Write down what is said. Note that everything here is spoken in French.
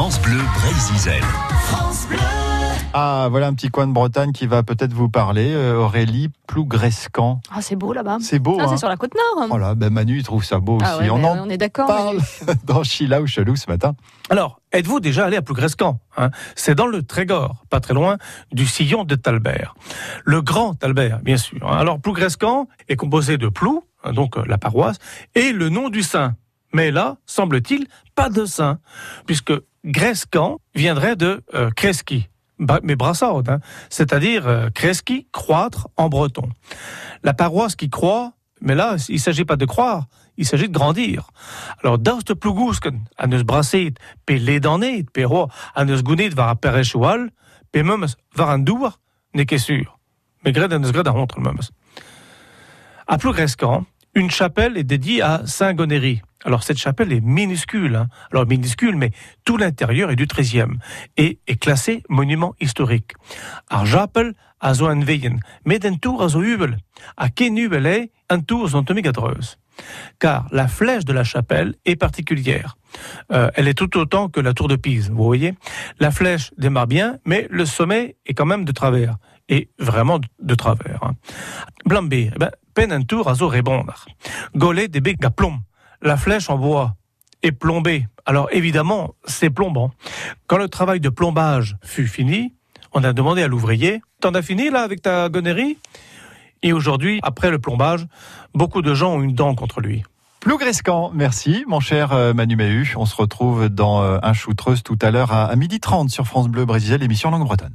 France Bleu Brésil. Ah, voilà un petit coin de Bretagne qui va peut-être vous parler. Euh, Aurélie Plougrescan. Ah, c'est beau là-bas. C'est beau. Hein c'est sur la côte nord. Voilà, ben Manu, il trouve ça beau Ah aussi. ouais, on mais en on est d'accord. parle Manu. dans Chila ou Chelou ce matin. Alors, êtes-vous déjà allé à Plougrescan hein? C'est dans le Trégor, pas très loin du sillon de Talbert. Le grand Talbert, bien sûr. hein. Alors, Plougrescan est composé de Plou, hein, donc euh, la paroisse, et le nom du saint. Mais là, semble-t-il, pas de saint, puisque Grescan viendrait de euh, Kreski, mais brassard, hein, c'est-à-dire euh, Kreski, croître en breton. La paroisse qui croît, mais là, il s'agit pas de croire, il s'agit de grandir. Alors, dans ce plougusken, à nous brasser, pe ledanet, pe roi, à nous gunit var a perechoual, n'est que sûr. Mais gred à nous gred à. À Plougrescan, une chapelle est dédiée à Saint Gonéry. Alors cette chapelle est minuscule, hein. alors minuscule, mais tout l'intérieur est du XIIIe et est classé monument historique. Ar chapel a zo an veien, tour a hubel, a ken hubel. Car la flèche de la chapelle est particulière. Euh, elle est tout autant que la tour de Pise, vous voyez. La flèche démarre bien, mais le sommet est quand même de travers. Et vraiment de, de travers. Hein. Blambé, eh ben, pen un tour à zo répondre. Golé à plomb. La flèche en bois est plombée. Alors évidemment, c'est plombant. Quand le travail de plombage fut fini, on a demandé à l'ouvrier T'en as fini là avec ta gonnerie? Et aujourd'hui, après le plombage, beaucoup de gens ont une dent contre lui. Plougrescan, merci mon cher euh, Manu Méhu. On se retrouve dans euh, un shootreuse tout à l'heure à, à 12h30 sur France Bleu Brésil, l'émission Langue Bretonne.